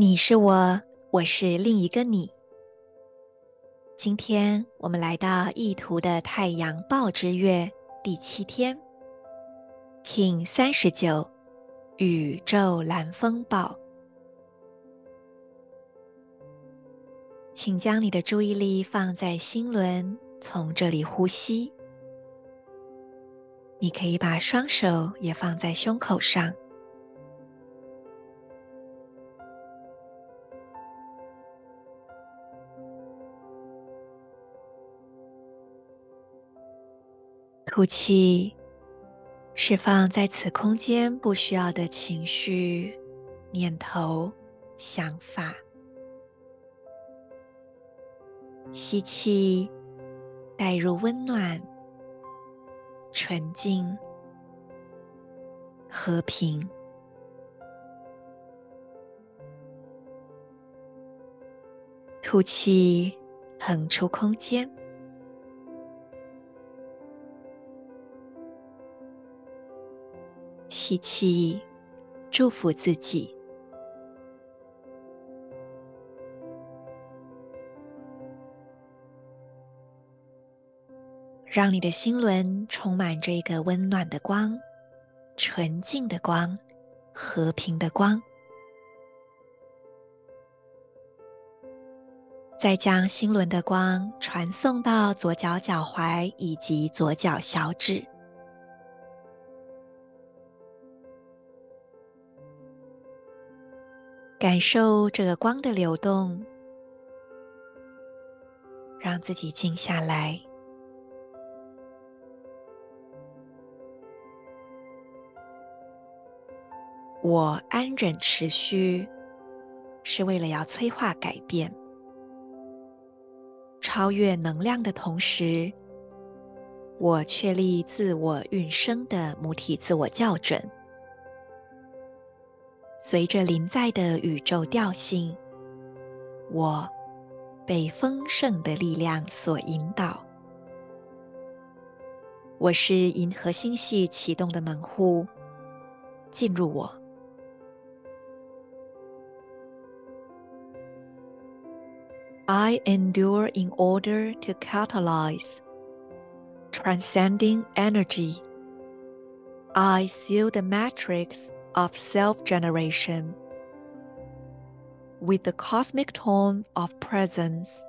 你是我，我是另一个你。今天我们来到意图的太阳报之月第七天，Kin 三十九，宇宙蓝风暴。请将你的注意力放在心轮，从这里呼吸。你可以把双手也放在胸口上。吐气，释放在此空间不需要的情绪、念头、想法。吸气，带入温暖、纯净、和平。吐气，横出空间。吸气，祝福自己，让你的心轮充满这个温暖的光、纯净的光、和平的光。再将心轮的光传送到左脚脚踝以及左脚小指。感受这个光的流动，让自己静下来。我安忍持续，是为了要催化改变，超越能量的同时，我确立自我运生的母体自我校准。随着临在的宇宙调性，我被丰盛的力量所引导。我是银河星系启动的门户，进入我。I endure in order to catalyze transcending energy. I seal the matrix. Of self-generation with the cosmic tone of presence.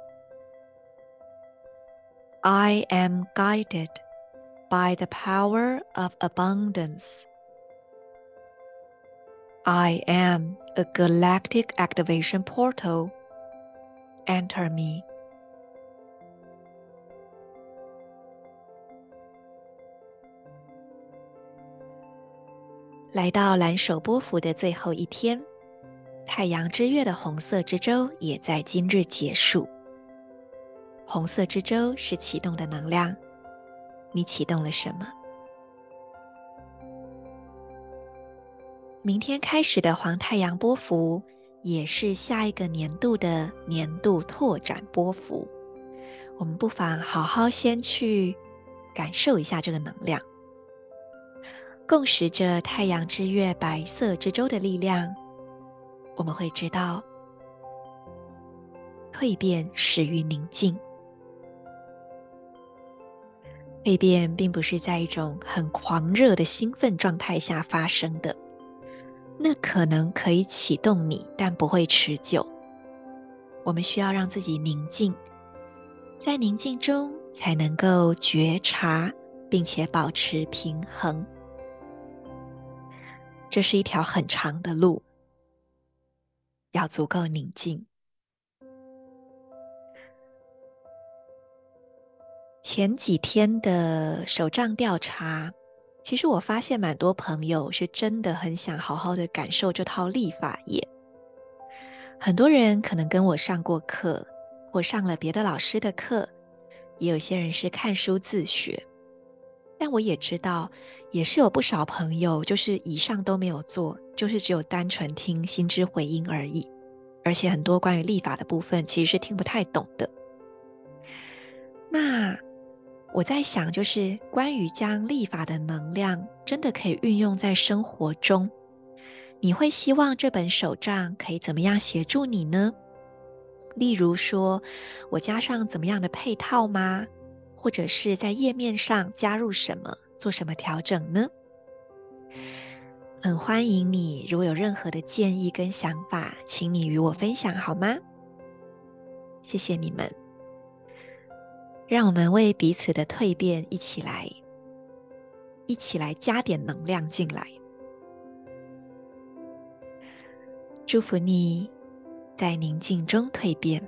I am guided by the power of abundance. I am a galactic activation portal. Enter me. 来到蓝手波幅的最后一天，太阳之月的红色之舟也在今日结束。红色之舟是启动的能量，你启动了什么？明天开始的黄太阳波幅也是下一个年度的年度拓展波幅，我们不妨好好先去感受一下这个能量。共识着太阳之月白色之舟的力量，我们会知道，蜕变始于宁静。蜕变并不是在一种很狂热的兴奋状态下发生的，那可能可以启动你，但不会持久。我们需要让自己宁静，在宁静中才能够觉察，并且保持平衡。这是一条很长的路，要足够宁静。前几天的手账调查，其实我发现蛮多朋友是真的很想好好的感受这套历法耶。很多人可能跟我上过课，或上了别的老师的课，也有些人是看书自学。但我也知道，也是有不少朋友就是以上都没有做，就是只有单纯听心之回音而已。而且很多关于立法的部分，其实是听不太懂的。那我在想，就是关于将立法的能量真的可以运用在生活中，你会希望这本手账可以怎么样协助你呢？例如说，我加上怎么样的配套吗？或者是在页面上加入什么，做什么调整呢？很欢迎你，如果有任何的建议跟想法，请你与我分享好吗？谢谢你们，让我们为彼此的蜕变一起来，一起来加点能量进来。祝福你在宁静中蜕变。